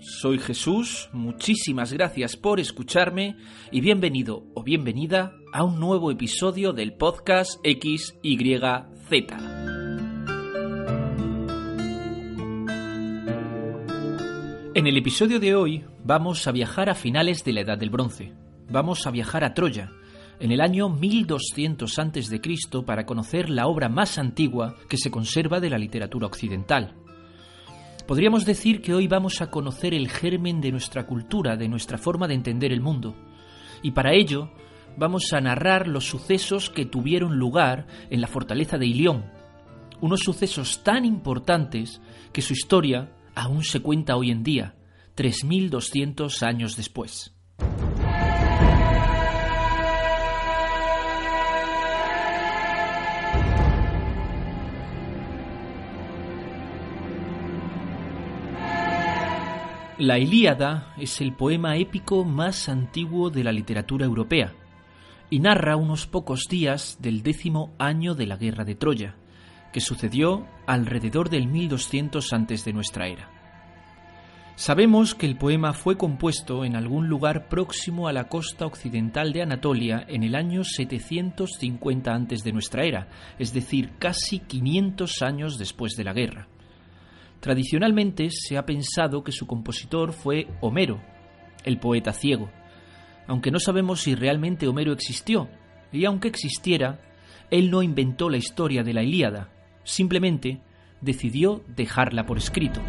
soy Jesús, muchísimas gracias por escucharme y bienvenido o bienvenida a un nuevo episodio del podcast XYZ. En el episodio de hoy vamos a viajar a finales de la Edad del Bronce. Vamos a viajar a Troya, en el año 1200 a.C. para conocer la obra más antigua que se conserva de la literatura occidental. Podríamos decir que hoy vamos a conocer el germen de nuestra cultura, de nuestra forma de entender el mundo. Y para ello vamos a narrar los sucesos que tuvieron lugar en la fortaleza de Ilión. Unos sucesos tan importantes que su historia aún se cuenta hoy en día, 3200 años después. La Ilíada es el poema épico más antiguo de la literatura europea y narra unos pocos días del décimo año de la guerra de Troya, que sucedió alrededor del 1200 antes de nuestra era. Sabemos que el poema fue compuesto en algún lugar próximo a la costa occidental de Anatolia en el año 750 antes de nuestra era, es decir, casi 500 años después de la guerra. Tradicionalmente se ha pensado que su compositor fue Homero, el poeta ciego, aunque no sabemos si realmente Homero existió, y aunque existiera, él no inventó la historia de la Ilíada, simplemente decidió dejarla por escrito.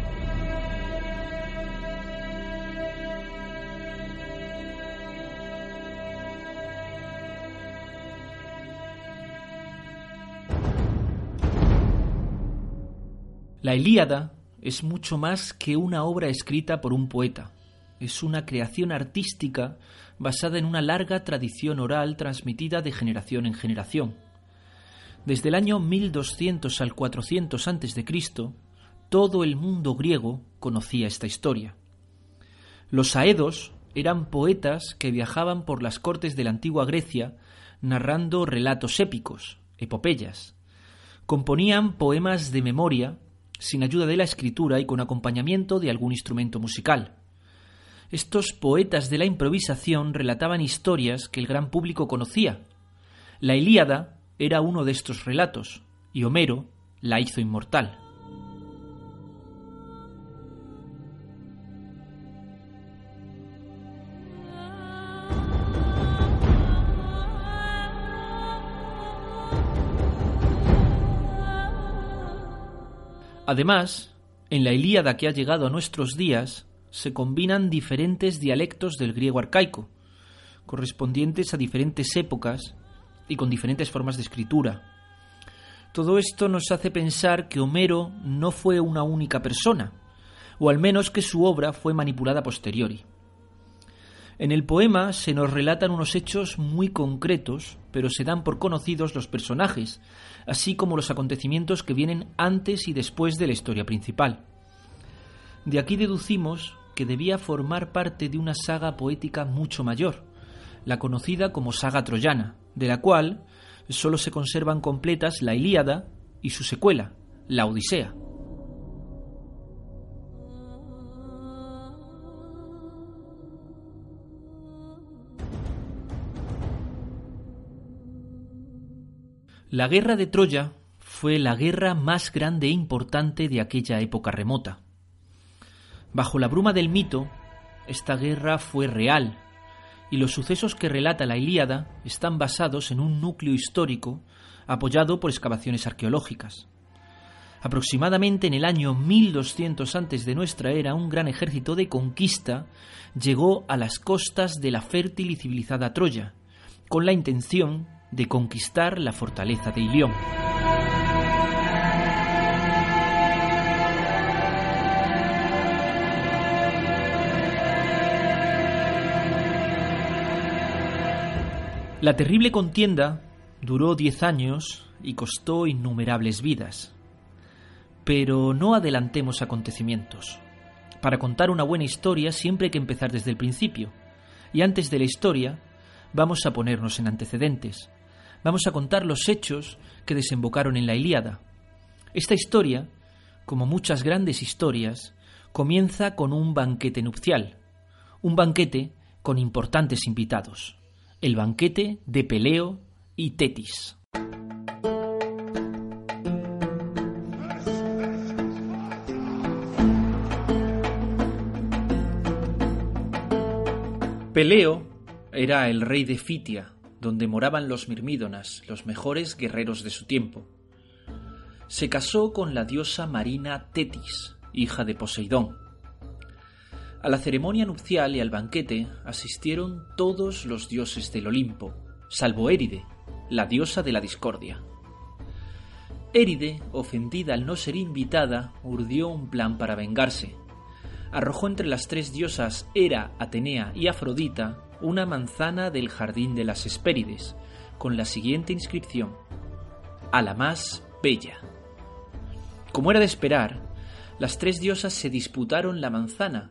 La Ilíada es mucho más que una obra escrita por un poeta. Es una creación artística basada en una larga tradición oral transmitida de generación en generación. Desde el año 1200 al 400 a.C., todo el mundo griego conocía esta historia. Los aedos eran poetas que viajaban por las cortes de la antigua Grecia narrando relatos épicos, epopeyas. Componían poemas de memoria sin ayuda de la escritura y con acompañamiento de algún instrumento musical. Estos poetas de la improvisación relataban historias que el gran público conocía. La Ilíada era uno de estos relatos, y Homero la hizo inmortal. Además, en la Ilíada que ha llegado a nuestros días se combinan diferentes dialectos del griego arcaico, correspondientes a diferentes épocas y con diferentes formas de escritura. Todo esto nos hace pensar que Homero no fue una única persona, o al menos que su obra fue manipulada posteriori. En el poema se nos relatan unos hechos muy concretos, pero se dan por conocidos los personajes, así como los acontecimientos que vienen antes y después de la historia principal. De aquí deducimos que debía formar parte de una saga poética mucho mayor, la conocida como saga troyana, de la cual solo se conservan completas la Ilíada y su secuela, la Odisea. La guerra de Troya fue la guerra más grande e importante de aquella época remota. Bajo la bruma del mito, esta guerra fue real, y los sucesos que relata la Ilíada están basados en un núcleo histórico apoyado por excavaciones arqueológicas. Aproximadamente en el año 1200 antes de nuestra era, un gran ejército de conquista llegó a las costas de la fértil y civilizada Troya, con la intención de conquistar la fortaleza de Ilión. La terrible contienda duró diez años y costó innumerables vidas. Pero no adelantemos acontecimientos. Para contar una buena historia siempre hay que empezar desde el principio. Y antes de la historia, vamos a ponernos en antecedentes. Vamos a contar los hechos que desembocaron en la Ilíada. Esta historia, como muchas grandes historias, comienza con un banquete nupcial. Un banquete con importantes invitados el banquete de Peleo y Tetis. Peleo era el rey de Fitia, donde moraban los Mirmídonas, los mejores guerreros de su tiempo. Se casó con la diosa marina Tetis, hija de Poseidón, a la ceremonia nupcial y al banquete asistieron todos los dioses del Olimpo, salvo Éride, la diosa de la discordia. Éride, ofendida al no ser invitada, urdió un plan para vengarse. Arrojó entre las tres diosas Hera, Atenea y Afrodita una manzana del jardín de las Hespérides, con la siguiente inscripción: A la más bella. Como era de esperar, las tres diosas se disputaron la manzana,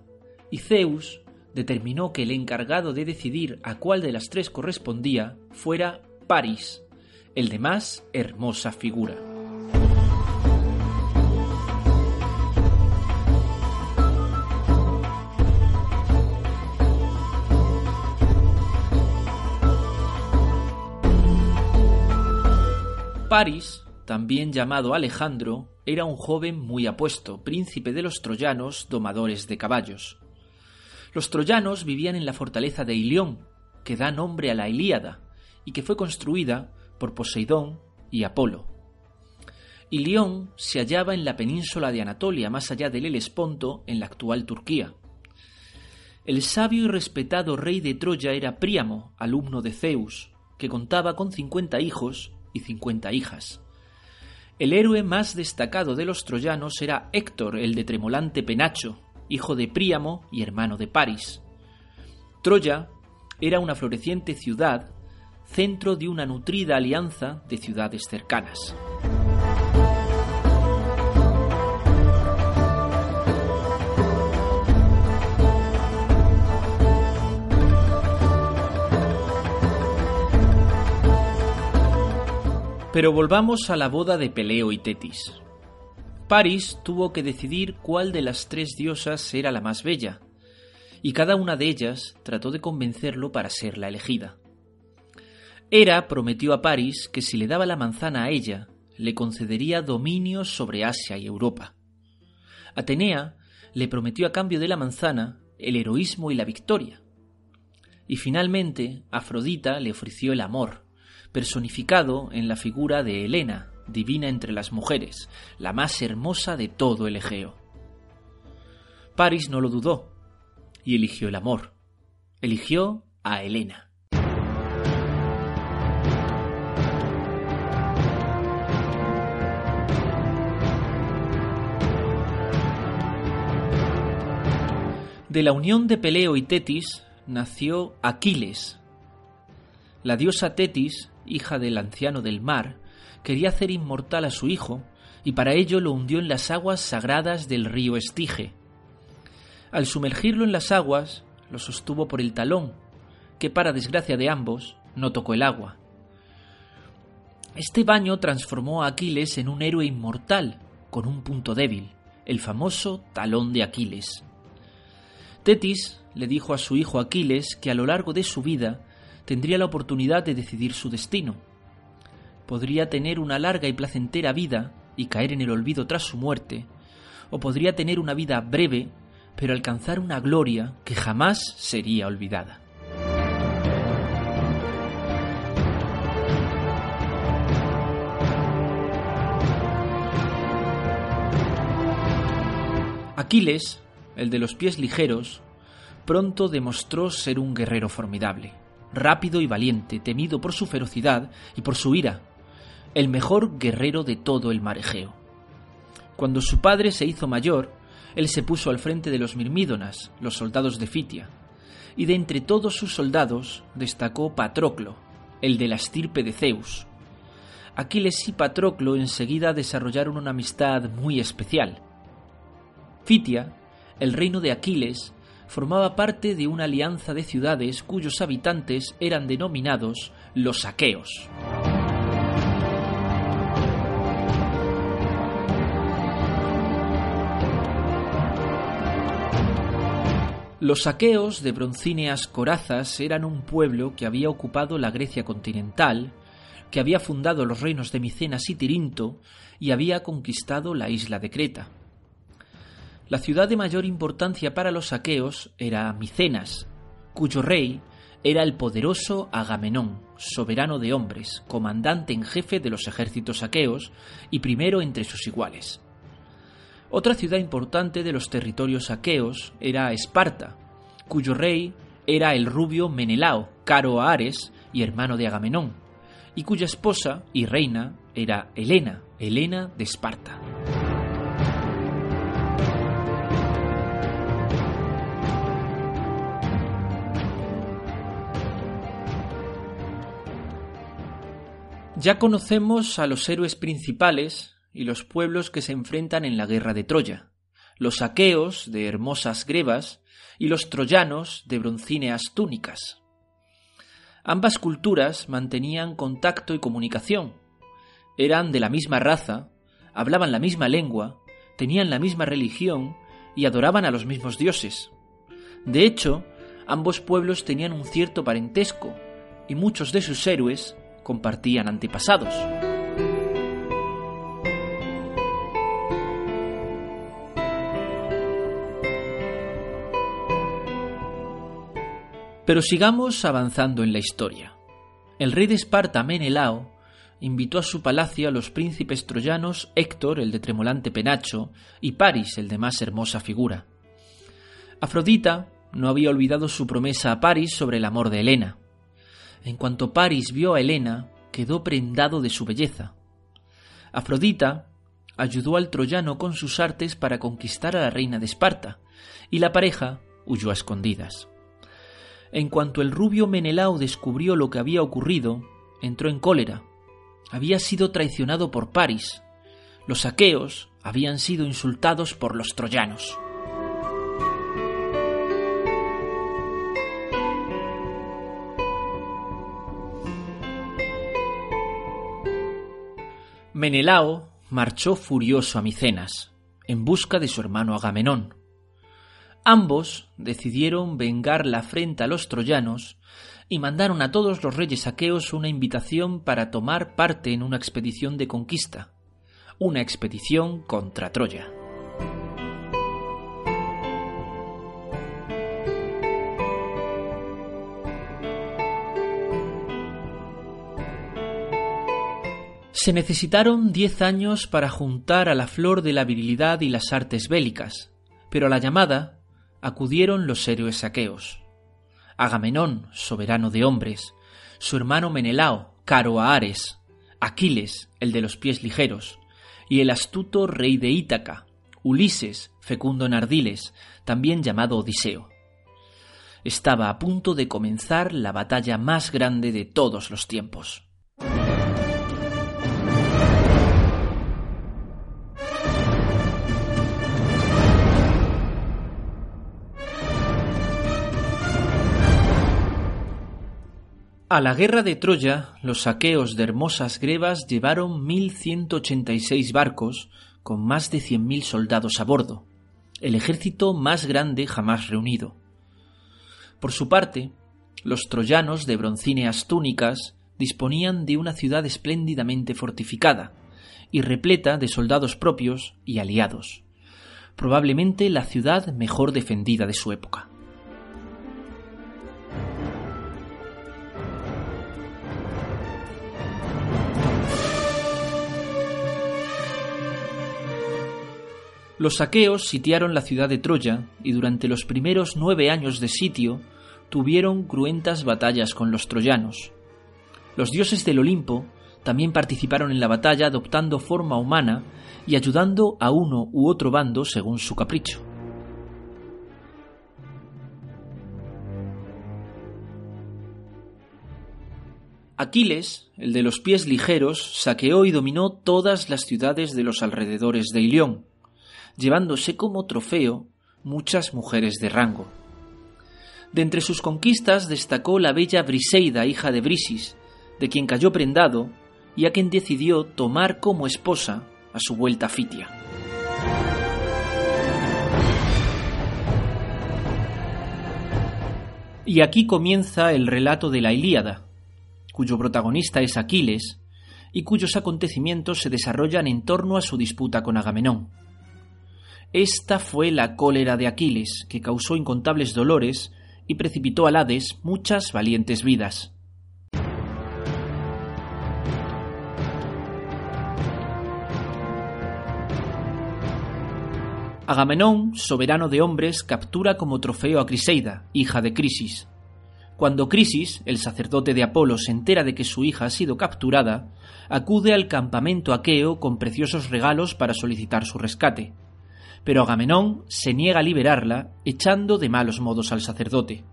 y Zeus determinó que el encargado de decidir a cuál de las tres correspondía fuera Paris, el de más hermosa figura. Paris, también llamado Alejandro, era un joven muy apuesto, príncipe de los troyanos, domadores de caballos. Los troyanos vivían en la fortaleza de Ilión, que da nombre a la Ilíada, y que fue construida por Poseidón y Apolo. Ilión se hallaba en la península de Anatolia, más allá del Helesponto, en la actual Turquía. El sabio y respetado rey de Troya era Príamo, alumno de Zeus, que contaba con cincuenta hijos y cincuenta hijas. El héroe más destacado de los troyanos era Héctor, el de tremolante penacho, hijo de Príamo y hermano de Paris. Troya era una floreciente ciudad, centro de una nutrida alianza de ciudades cercanas. Pero volvamos a la boda de Peleo y Tetis. Paris tuvo que decidir cuál de las tres diosas era la más bella, y cada una de ellas trató de convencerlo para ser la elegida. Hera prometió a Paris que si le daba la manzana a ella, le concedería dominio sobre Asia y Europa. Atenea le prometió a cambio de la manzana el heroísmo y la victoria. Y finalmente Afrodita le ofreció el amor, personificado en la figura de Helena, divina entre las mujeres, la más hermosa de todo el Egeo. Paris no lo dudó y eligió el amor. Eligió a Helena. De la unión de Peleo y Tetis nació Aquiles. La diosa Tetis, hija del anciano del mar, quería hacer inmortal a su hijo y para ello lo hundió en las aguas sagradas del río Estige. Al sumergirlo en las aguas, lo sostuvo por el talón, que para desgracia de ambos no tocó el agua. Este baño transformó a Aquiles en un héroe inmortal, con un punto débil, el famoso talón de Aquiles. Tetis le dijo a su hijo Aquiles que a lo largo de su vida tendría la oportunidad de decidir su destino, podría tener una larga y placentera vida y caer en el olvido tras su muerte, o podría tener una vida breve, pero alcanzar una gloria que jamás sería olvidada. Aquiles, el de los pies ligeros, pronto demostró ser un guerrero formidable, rápido y valiente, temido por su ferocidad y por su ira, el mejor guerrero de todo el mar Egeo. Cuando su padre se hizo mayor, él se puso al frente de los Mirmídonas, los soldados de Fitia, y de entre todos sus soldados destacó Patroclo, el de la estirpe de Zeus. Aquiles y Patroclo enseguida desarrollaron una amistad muy especial. Fitia, el reino de Aquiles, formaba parte de una alianza de ciudades cuyos habitantes eran denominados los aqueos. Los aqueos de broncíneas corazas eran un pueblo que había ocupado la Grecia continental, que había fundado los reinos de Micenas y Tirinto y había conquistado la isla de Creta. La ciudad de mayor importancia para los aqueos era Micenas, cuyo rey era el poderoso Agamenón, soberano de hombres, comandante en jefe de los ejércitos aqueos y primero entre sus iguales. Otra ciudad importante de los territorios aqueos era Esparta, cuyo rey era el rubio Menelao, caro a Ares y hermano de Agamenón, y cuya esposa y reina era Helena, Helena de Esparta. Ya conocemos a los héroes principales y los pueblos que se enfrentan en la guerra de Troya, los aqueos de hermosas grebas y los troyanos de broncíneas túnicas. Ambas culturas mantenían contacto y comunicación. Eran de la misma raza, hablaban la misma lengua, tenían la misma religión y adoraban a los mismos dioses. De hecho, ambos pueblos tenían un cierto parentesco, y muchos de sus héroes compartían antepasados. Pero sigamos avanzando en la historia. El rey de Esparta, Menelao, invitó a su palacio a los príncipes troyanos Héctor, el de tremolante penacho, y Paris, el de más hermosa figura. Afrodita no había olvidado su promesa a Paris sobre el amor de Helena. En cuanto Paris vio a Helena, quedó prendado de su belleza. Afrodita ayudó al troyano con sus artes para conquistar a la reina de Esparta, y la pareja huyó a escondidas. En cuanto el rubio Menelao descubrió lo que había ocurrido, entró en cólera. Había sido traicionado por Paris. Los aqueos habían sido insultados por los troyanos. Menelao marchó furioso a Micenas, en busca de su hermano Agamenón. Ambos decidieron vengar la afrenta a los troyanos y mandaron a todos los reyes aqueos una invitación para tomar parte en una expedición de conquista, una expedición contra Troya. Se necesitaron diez años para juntar a la flor de la virilidad y las artes bélicas, pero a la llamada acudieron los héroes aqueos. Agamenón, soberano de hombres, su hermano Menelao, caro a Ares, Aquiles, el de los pies ligeros, y el astuto rey de Ítaca, Ulises, fecundo en ardiles, también llamado Odiseo. Estaba a punto de comenzar la batalla más grande de todos los tiempos. A la guerra de Troya, los saqueos de hermosas grebas llevaron 1.186 barcos con más de 100.000 soldados a bordo, el ejército más grande jamás reunido. Por su parte, los troyanos de broncíneas túnicas disponían de una ciudad espléndidamente fortificada y repleta de soldados propios y aliados, probablemente la ciudad mejor defendida de su época. Los saqueos sitiaron la ciudad de Troya y durante los primeros nueve años de sitio tuvieron cruentas batallas con los troyanos. Los dioses del Olimpo también participaron en la batalla adoptando forma humana y ayudando a uno u otro bando según su capricho. Aquiles, el de los pies ligeros, saqueó y dominó todas las ciudades de los alrededores de Ilión, llevándose como trofeo muchas mujeres de rango. De entre sus conquistas destacó la bella Briseida, hija de Brisis, de quien cayó prendado y a quien decidió tomar como esposa a su vuelta a Fitia. Y aquí comienza el relato de la Ilíada, cuyo protagonista es Aquiles y cuyos acontecimientos se desarrollan en torno a su disputa con Agamenón. Esta fue la cólera de Aquiles, que causó incontables dolores y precipitó al Hades muchas valientes vidas. Agamenón, soberano de hombres, captura como trofeo a Criseida, hija de Crisis. Cuando Crisis, el sacerdote de Apolo, se entera de que su hija ha sido capturada, acude al campamento aqueo con preciosos regalos para solicitar su rescate. Pero Agamenón se niega a liberarla, echando de malos modos al sacerdote.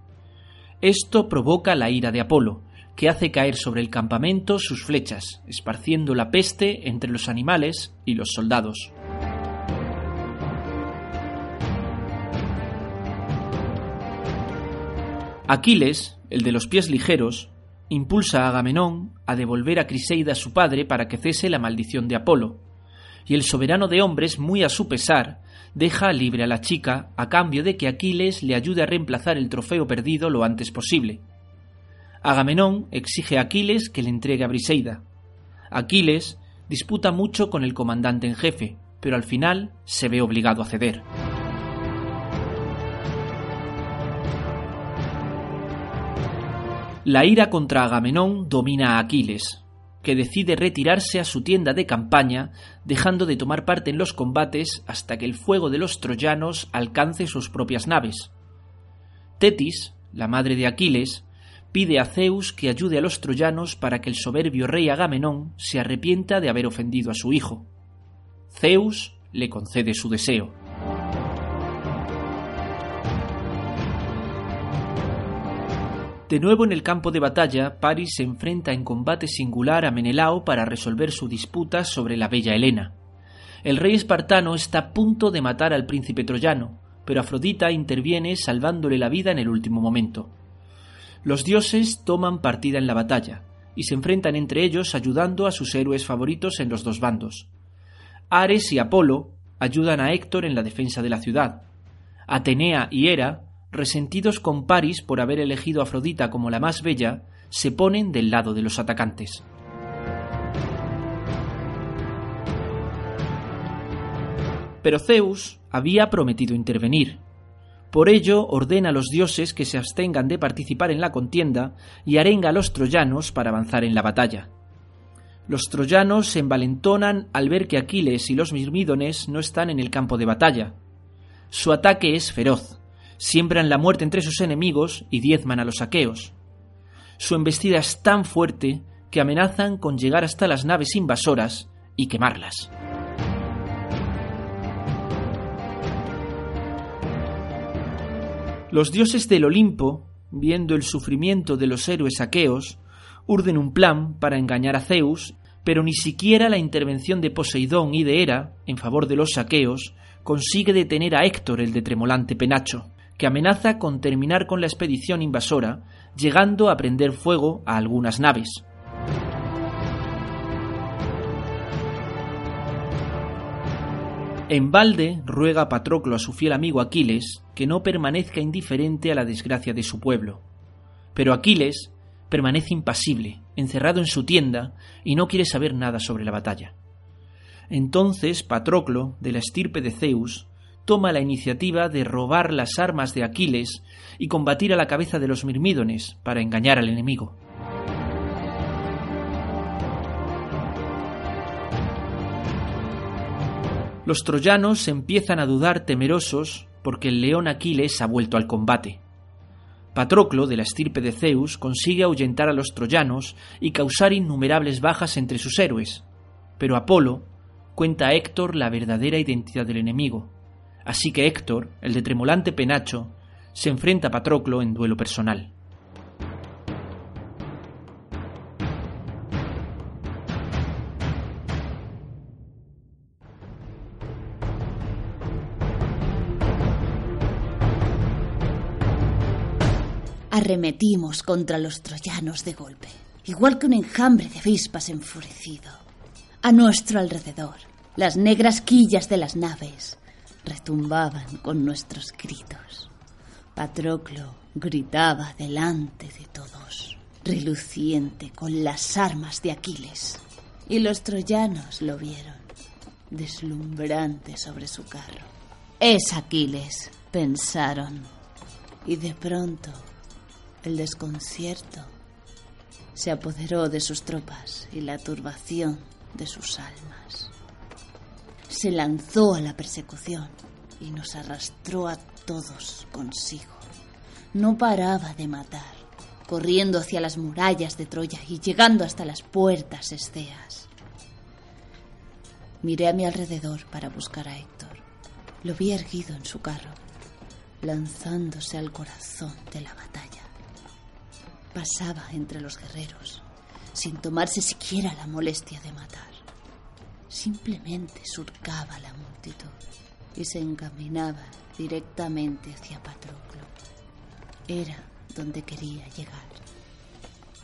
Esto provoca la ira de Apolo, que hace caer sobre el campamento sus flechas, esparciendo la peste entre los animales y los soldados. Aquiles, el de los pies ligeros, impulsa a Agamenón a devolver a Criseida a su padre para que cese la maldición de Apolo, y el soberano de hombres, muy a su pesar, deja libre a la chica a cambio de que Aquiles le ayude a reemplazar el trofeo perdido lo antes posible. Agamenón exige a Aquiles que le entregue a Briseida. Aquiles disputa mucho con el comandante en jefe, pero al final se ve obligado a ceder. La ira contra Agamenón domina a Aquiles, que decide retirarse a su tienda de campaña, dejando de tomar parte en los combates hasta que el fuego de los troyanos alcance sus propias naves. Tetis, la madre de Aquiles, pide a Zeus que ayude a los troyanos para que el soberbio rey Agamenón se arrepienta de haber ofendido a su hijo. Zeus le concede su deseo. De nuevo en el campo de batalla, Paris se enfrenta en combate singular a Menelao para resolver su disputa sobre la bella Helena. El rey espartano está a punto de matar al príncipe troyano, pero Afrodita interviene salvándole la vida en el último momento. Los dioses toman partida en la batalla, y se enfrentan entre ellos ayudando a sus héroes favoritos en los dos bandos. Ares y Apolo ayudan a Héctor en la defensa de la ciudad. Atenea y Hera resentidos con Paris por haber elegido a Afrodita como la más bella, se ponen del lado de los atacantes. Pero Zeus había prometido intervenir. Por ello ordena a los dioses que se abstengan de participar en la contienda y arenga a los troyanos para avanzar en la batalla. Los troyanos se envalentonan al ver que Aquiles y los mirmídones no están en el campo de batalla. Su ataque es feroz, siembran la muerte entre sus enemigos y diezman a los aqueos. Su embestida es tan fuerte que amenazan con llegar hasta las naves invasoras y quemarlas. Los dioses del Olimpo, viendo el sufrimiento de los héroes aqueos, urden un plan para engañar a Zeus, pero ni siquiera la intervención de Poseidón y de Hera, en favor de los aqueos, consigue detener a Héctor el de tremolante penacho que amenaza con terminar con la expedición invasora, llegando a prender fuego a algunas naves. En balde ruega Patroclo a su fiel amigo Aquiles que no permanezca indiferente a la desgracia de su pueblo. Pero Aquiles permanece impasible, encerrado en su tienda, y no quiere saber nada sobre la batalla. Entonces Patroclo, de la estirpe de Zeus, toma la iniciativa de robar las armas de Aquiles y combatir a la cabeza de los mirmídones para engañar al enemigo. Los troyanos empiezan a dudar temerosos porque el león Aquiles ha vuelto al combate. Patroclo, de la estirpe de Zeus, consigue ahuyentar a los troyanos y causar innumerables bajas entre sus héroes, pero Apolo cuenta a Héctor la verdadera identidad del enemigo, Así que Héctor, el de tremolante penacho, se enfrenta a Patroclo en duelo personal. Arremetimos contra los troyanos de golpe, igual que un enjambre de avispas enfurecido. A nuestro alrededor, las negras quillas de las naves, retumbaban con nuestros gritos. Patroclo gritaba delante de todos, reluciente con las armas de Aquiles. Y los troyanos lo vieron, deslumbrante sobre su carro. Es Aquiles, pensaron. Y de pronto, el desconcierto se apoderó de sus tropas y la turbación de sus almas. Se lanzó a la persecución y nos arrastró a todos consigo. No paraba de matar, corriendo hacia las murallas de Troya y llegando hasta las puertas esceas. Miré a mi alrededor para buscar a Héctor. Lo vi erguido en su carro, lanzándose al corazón de la batalla. Pasaba entre los guerreros, sin tomarse siquiera la molestia de matar. Simplemente surcaba la multitud y se encaminaba directamente hacia Patroclo. Era donde quería llegar.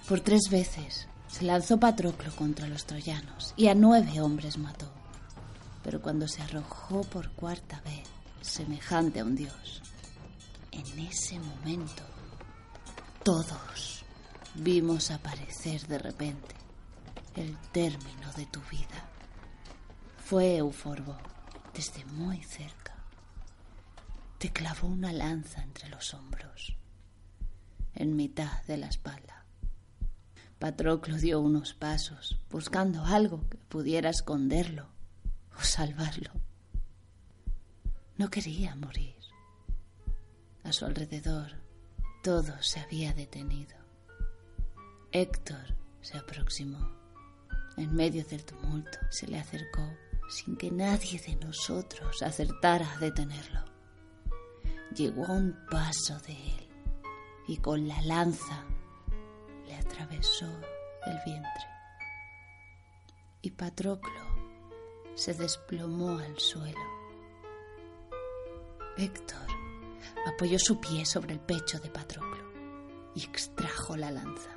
Por tres veces se lanzó Patroclo contra los troyanos y a nueve hombres mató. Pero cuando se arrojó por cuarta vez, semejante a un dios, en ese momento todos vimos aparecer de repente el término de tu vida. Fue Euforbo, desde muy cerca. Te clavó una lanza entre los hombros, en mitad de la espalda. Patroclo dio unos pasos, buscando algo que pudiera esconderlo o salvarlo. No quería morir. A su alrededor todo se había detenido. Héctor se aproximó. En medio del tumulto se le acercó sin que nadie de nosotros acertara a detenerlo. Llegó a un paso de él y con la lanza le atravesó el vientre. Y Patroclo se desplomó al suelo. Héctor apoyó su pie sobre el pecho de Patroclo y extrajo la lanza.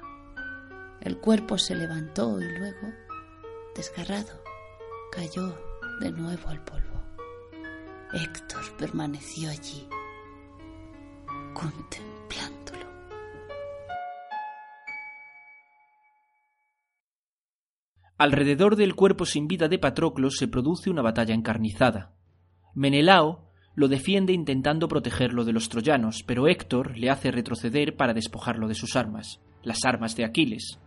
El cuerpo se levantó y luego, desgarrado, cayó de nuevo al polvo. Héctor permaneció allí, contemplándolo. Alrededor del cuerpo sin vida de Patroclo se produce una batalla encarnizada. Menelao lo defiende intentando protegerlo de los troyanos, pero Héctor le hace retroceder para despojarlo de sus armas, las armas de Aquiles.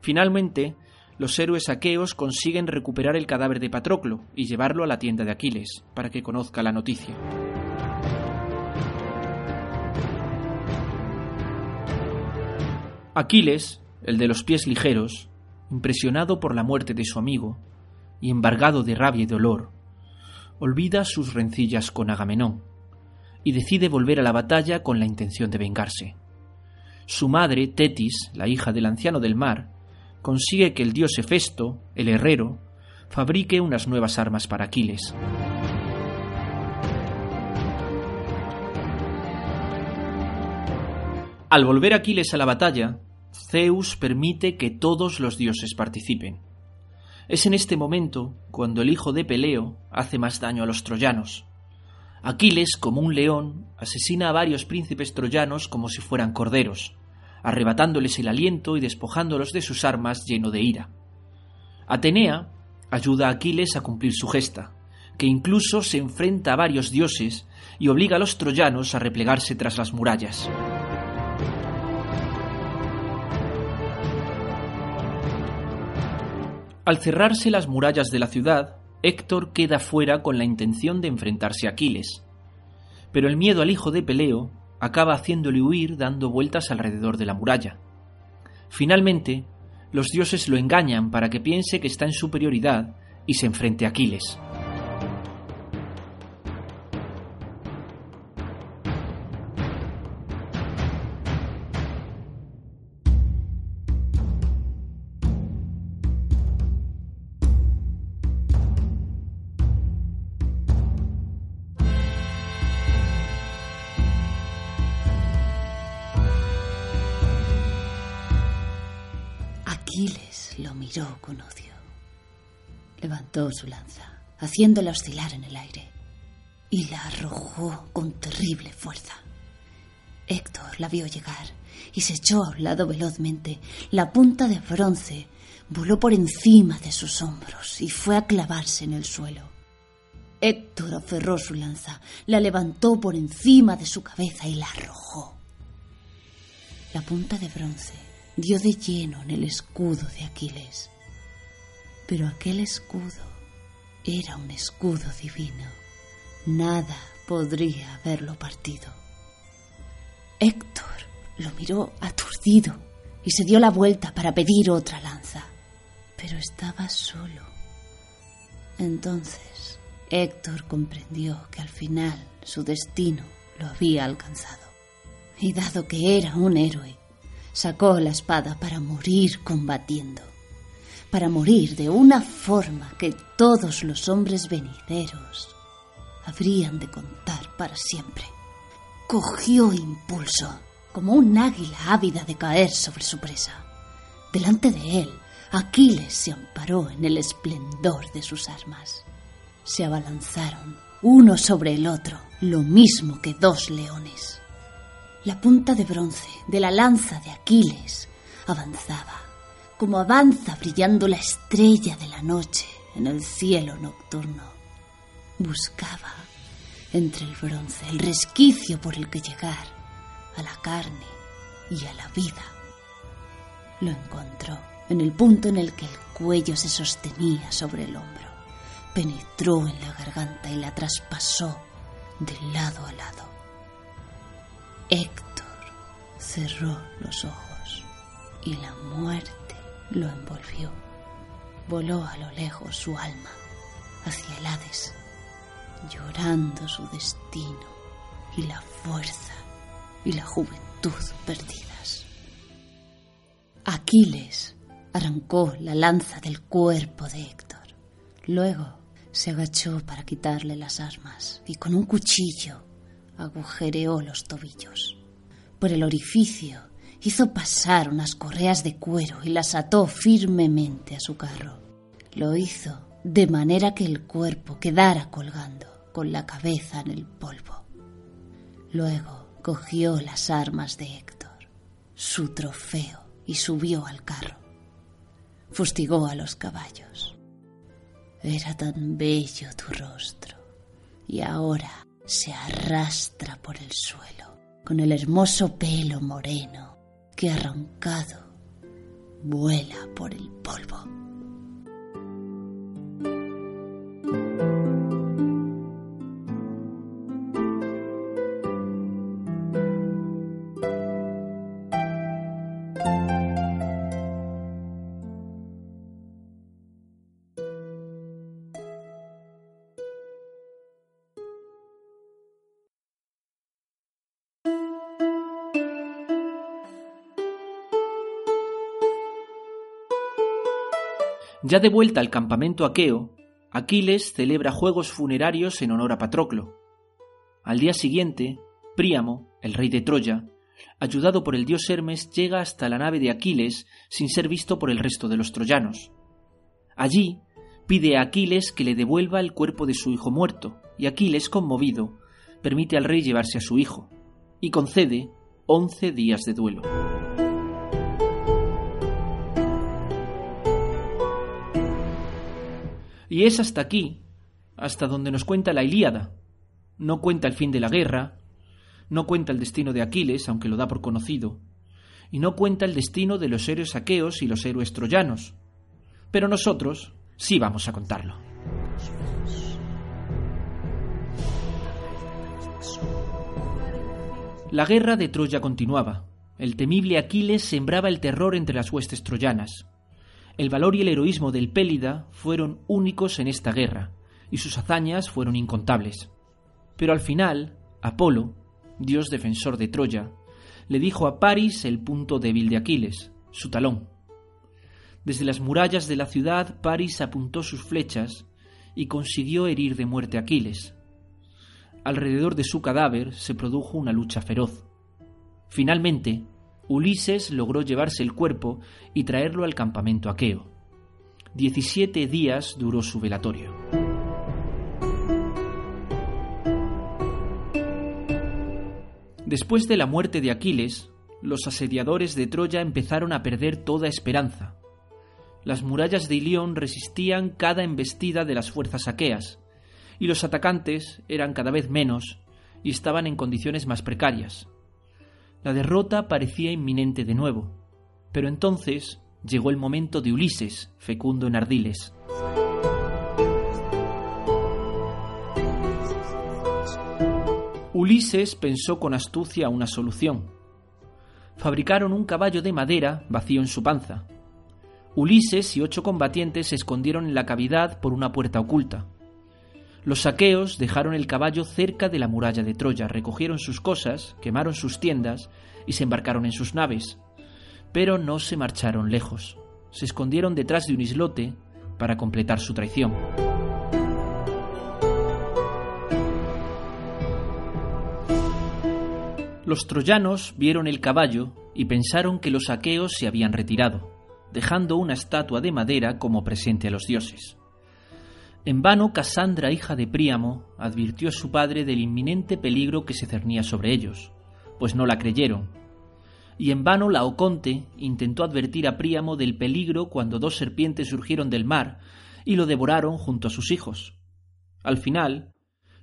Finalmente, los héroes aqueos consiguen recuperar el cadáver de Patroclo y llevarlo a la tienda de Aquiles, para que conozca la noticia. Aquiles, el de los pies ligeros, impresionado por la muerte de su amigo, y embargado de rabia y dolor, olvida sus rencillas con Agamenón, y decide volver a la batalla con la intención de vengarse. Su madre, Tetis, la hija del anciano del mar, consigue que el dios Hefesto, el herrero, fabrique unas nuevas armas para Aquiles. Al volver Aquiles a la batalla, Zeus permite que todos los dioses participen. Es en este momento cuando el hijo de Peleo hace más daño a los troyanos. Aquiles, como un león, asesina a varios príncipes troyanos como si fueran corderos, arrebatándoles el aliento y despojándolos de sus armas lleno de ira. Atenea ayuda a Aquiles a cumplir su gesta, que incluso se enfrenta a varios dioses y obliga a los troyanos a replegarse tras las murallas. Al cerrarse las murallas de la ciudad, Héctor queda fuera con la intención de enfrentarse a Aquiles. Pero el miedo al hijo de Peleo acaba haciéndole huir dando vueltas alrededor de la muralla. Finalmente, los dioses lo engañan para que piense que está en superioridad y se enfrente a Aquiles. Su lanza, haciéndola oscilar en el aire, y la arrojó con terrible fuerza. Héctor la vio llegar y se echó a un lado velozmente. La punta de bronce voló por encima de sus hombros y fue a clavarse en el suelo. Héctor aferró su lanza, la levantó por encima de su cabeza y la arrojó. La punta de bronce dio de lleno en el escudo de Aquiles. Pero aquel escudo era un escudo divino. Nada podría haberlo partido. Héctor lo miró aturdido y se dio la vuelta para pedir otra lanza. Pero estaba solo. Entonces Héctor comprendió que al final su destino lo había alcanzado. Y dado que era un héroe, sacó la espada para morir combatiendo, para morir de una forma que todos los hombres venideros habrían de contar para siempre. Cogió impulso, como un águila ávida de caer sobre su presa. Delante de él, Aquiles se amparó en el esplendor de sus armas. Se abalanzaron uno sobre el otro, lo mismo que dos leones. La punta de bronce de la lanza de Aquiles avanzaba, como avanza brillando la estrella de la noche en el cielo nocturno. Buscaba entre el bronce el resquicio por el que llegar a la carne y a la vida. Lo encontró en el punto en el que el cuello se sostenía sobre el hombro. Penetró en la garganta y la traspasó de lado a lado. Héctor cerró los ojos y la muerte lo envolvió. Voló a lo lejos su alma hacia el Hades, llorando su destino y la fuerza y la juventud perdidas. Aquiles arrancó la lanza del cuerpo de Héctor. Luego se agachó para quitarle las armas y con un cuchillo agujereó los tobillos. Por el orificio hizo pasar unas correas de cuero y las ató firmemente a su carro. Lo hizo de manera que el cuerpo quedara colgando con la cabeza en el polvo. Luego cogió las armas de Héctor, su trofeo, y subió al carro. Fustigó a los caballos. Era tan bello tu rostro, y ahora se arrastra por el suelo con el hermoso pelo moreno que arrancado vuela por el polvo. Ya de vuelta al campamento aqueo, Aquiles celebra juegos funerarios en honor a Patroclo. Al día siguiente, Príamo, el rey de Troya, ayudado por el dios Hermes, llega hasta la nave de Aquiles sin ser visto por el resto de los troyanos. Allí pide a Aquiles que le devuelva el cuerpo de su hijo muerto, y Aquiles, conmovido, permite al rey llevarse a su hijo, y concede once días de duelo. Y es hasta aquí, hasta donde nos cuenta la Ilíada. No cuenta el fin de la guerra, no cuenta el destino de Aquiles, aunque lo da por conocido, y no cuenta el destino de los héroes aqueos y los héroes troyanos. Pero nosotros sí vamos a contarlo. La guerra de Troya continuaba. El temible Aquiles sembraba el terror entre las huestes troyanas. El valor y el heroísmo del Pélida fueron únicos en esta guerra, y sus hazañas fueron incontables. Pero al final, Apolo, dios defensor de Troya, le dijo a Paris el punto débil de Aquiles, su talón. Desde las murallas de la ciudad, Paris apuntó sus flechas y consiguió herir de muerte a Aquiles. Alrededor de su cadáver se produjo una lucha feroz. Finalmente, Ulises logró llevarse el cuerpo y traerlo al campamento aqueo. Diecisiete días duró su velatorio. Después de la muerte de Aquiles, los asediadores de Troya empezaron a perder toda esperanza. Las murallas de Ilión resistían cada embestida de las fuerzas aqueas, y los atacantes eran cada vez menos y estaban en condiciones más precarias. La derrota parecía inminente de nuevo, pero entonces llegó el momento de Ulises, fecundo en Ardiles. Ulises pensó con astucia una solución. Fabricaron un caballo de madera vacío en su panza. Ulises y ocho combatientes se escondieron en la cavidad por una puerta oculta. Los saqueos dejaron el caballo cerca de la muralla de Troya, recogieron sus cosas, quemaron sus tiendas y se embarcaron en sus naves. Pero no se marcharon lejos. Se escondieron detrás de un islote para completar su traición. Los troyanos vieron el caballo y pensaron que los aqueos se habían retirado, dejando una estatua de madera como presente a los dioses. En vano Casandra, hija de Príamo, advirtió a su padre del inminente peligro que se cernía sobre ellos, pues no la creyeron. Y en vano Laoconte intentó advertir a Príamo del peligro cuando dos serpientes surgieron del mar y lo devoraron junto a sus hijos. Al final,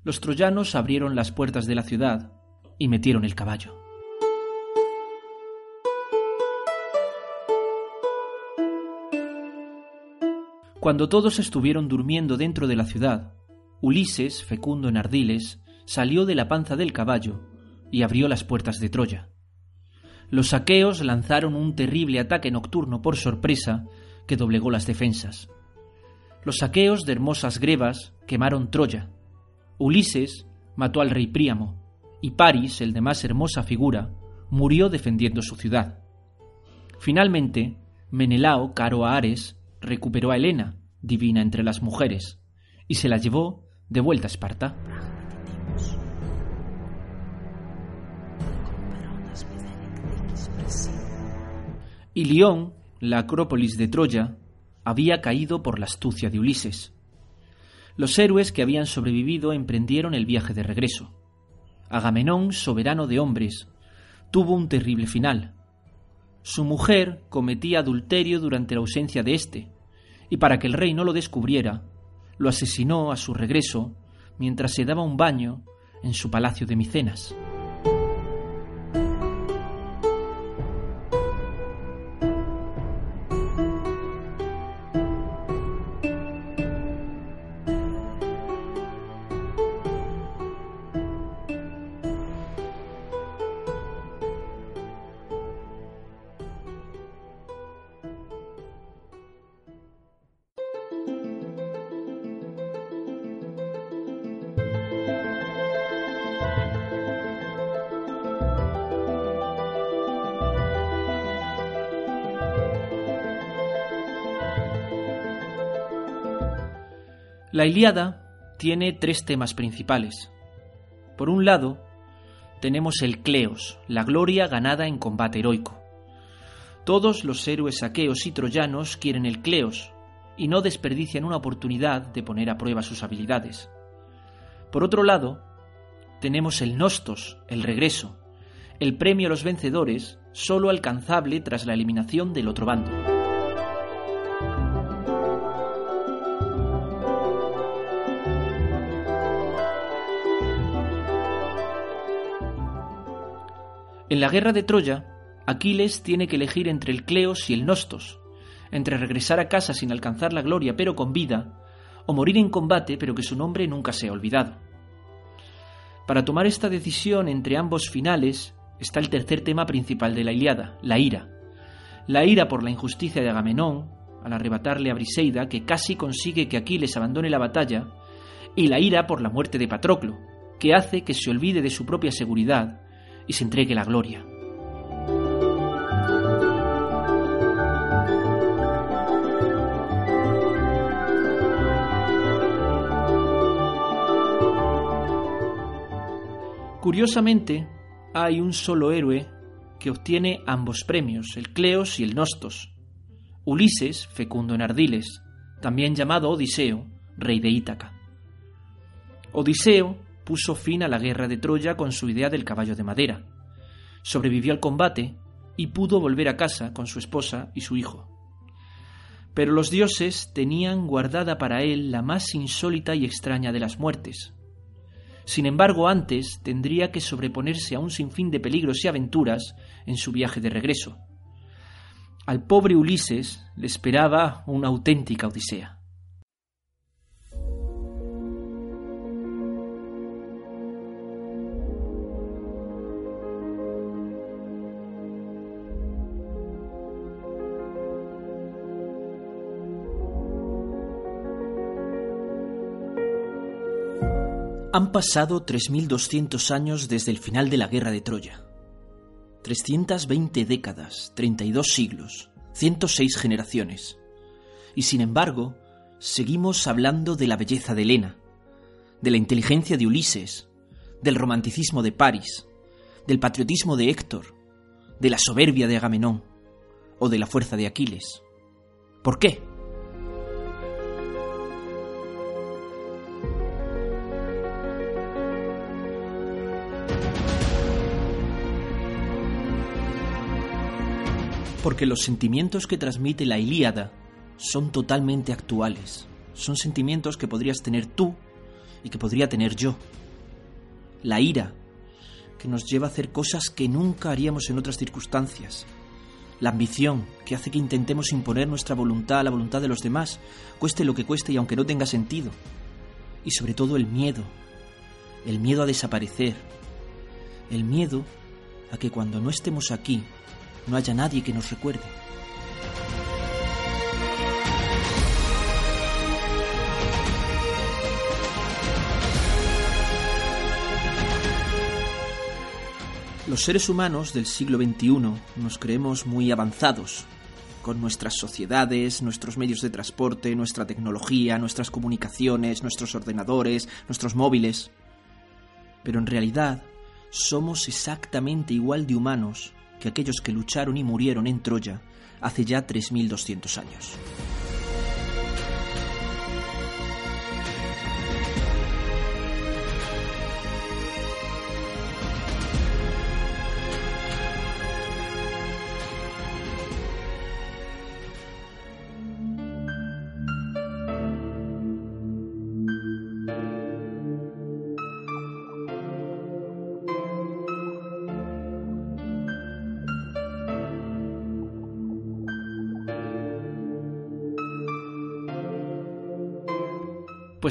los troyanos abrieron las puertas de la ciudad y metieron el caballo. Cuando todos estuvieron durmiendo dentro de la ciudad, Ulises, fecundo en ardiles, salió de la panza del caballo y abrió las puertas de Troya. Los aqueos lanzaron un terrible ataque nocturno por sorpresa que doblegó las defensas. Los aqueos de hermosas grebas quemaron Troya. Ulises mató al rey Príamo, y Paris, el de más hermosa figura, murió defendiendo su ciudad. Finalmente, Menelao, caro a Ares, recuperó a Helena, divina entre las mujeres, y se la llevó de vuelta a Esparta. Y Lión, la acrópolis de Troya, había caído por la astucia de Ulises. Los héroes que habían sobrevivido emprendieron el viaje de regreso. Agamenón, soberano de hombres, tuvo un terrible final. Su mujer cometía adulterio durante la ausencia de éste, y para que el rey no lo descubriera, lo asesinó a su regreso mientras se daba un baño en su palacio de Micenas. La Ilíada tiene tres temas principales. Por un lado, tenemos el Cleos, la gloria ganada en combate heroico. Todos los héroes aqueos y troyanos quieren el Cleos y no desperdician una oportunidad de poner a prueba sus habilidades. Por otro lado, tenemos el Nostos, el regreso, el premio a los vencedores solo alcanzable tras la eliminación del otro bando. En la guerra de Troya, Aquiles tiene que elegir entre el Cleos y el Nostos, entre regresar a casa sin alcanzar la gloria pero con vida, o morir en combate pero que su nombre nunca sea olvidado. Para tomar esta decisión entre ambos finales está el tercer tema principal de la Iliada, la ira. La ira por la injusticia de Agamenón, al arrebatarle a Briseida, que casi consigue que Aquiles abandone la batalla, y la ira por la muerte de Patroclo, que hace que se olvide de su propia seguridad y se entregue la gloria. Curiosamente, hay un solo héroe que obtiene ambos premios, el Cleos y el Nostos. Ulises, fecundo en Ardiles, también llamado Odiseo, rey de Ítaca. Odiseo puso fin a la guerra de Troya con su idea del caballo de madera. Sobrevivió al combate y pudo volver a casa con su esposa y su hijo. Pero los dioses tenían guardada para él la más insólita y extraña de las muertes. Sin embargo, antes tendría que sobreponerse a un sinfín de peligros y aventuras en su viaje de regreso. Al pobre Ulises le esperaba una auténtica odisea. Han pasado 3.200 años desde el final de la guerra de Troya. 320 décadas, 32 siglos, 106 generaciones. Y sin embargo, seguimos hablando de la belleza de Helena, de la inteligencia de Ulises, del romanticismo de París, del patriotismo de Héctor, de la soberbia de Agamenón o de la fuerza de Aquiles. ¿Por qué? Porque los sentimientos que transmite la Ilíada son totalmente actuales. Son sentimientos que podrías tener tú y que podría tener yo. La ira, que nos lleva a hacer cosas que nunca haríamos en otras circunstancias. La ambición, que hace que intentemos imponer nuestra voluntad a la voluntad de los demás, cueste lo que cueste y aunque no tenga sentido. Y sobre todo el miedo, el miedo a desaparecer, el miedo a que cuando no estemos aquí no haya nadie que nos recuerde. Los seres humanos del siglo XXI nos creemos muy avanzados, con nuestras sociedades, nuestros medios de transporte, nuestra tecnología, nuestras comunicaciones, nuestros ordenadores, nuestros móviles. Pero en realidad somos exactamente igual de humanos que aquellos que lucharon y murieron en Troya hace ya 3.200 años.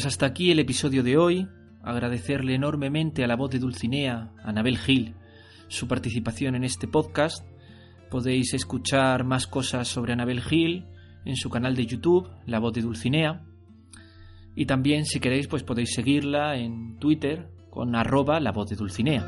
Pues hasta aquí el episodio de hoy. Agradecerle enormemente a la voz de Dulcinea, Anabel Gil, su participación en este podcast. Podéis escuchar más cosas sobre Anabel Gil en su canal de YouTube, La voz de Dulcinea. Y también, si queréis, pues podéis seguirla en Twitter con arroba la voz de Dulcinea.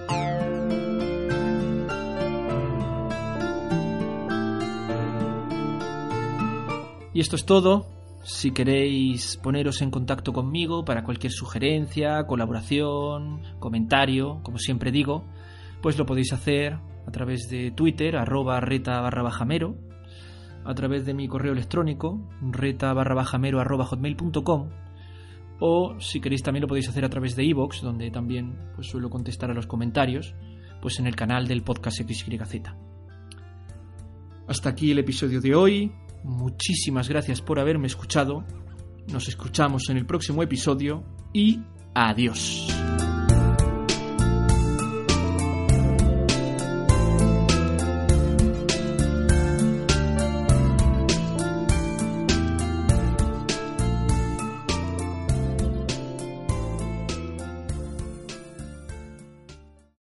Y esto es todo. Si queréis poneros en contacto conmigo para cualquier sugerencia, colaboración, comentario, como siempre digo, pues lo podéis hacer a través de Twitter, arroba reta barra bajamero, a través de mi correo electrónico, reta barra bajamero arroba hotmail.com, o si queréis también lo podéis hacer a través de iVoox, donde también pues, suelo contestar a los comentarios, pues en el canal del podcast XYZ. Hasta aquí el episodio de hoy. Muchísimas gracias por haberme escuchado. Nos escuchamos en el próximo episodio y adiós.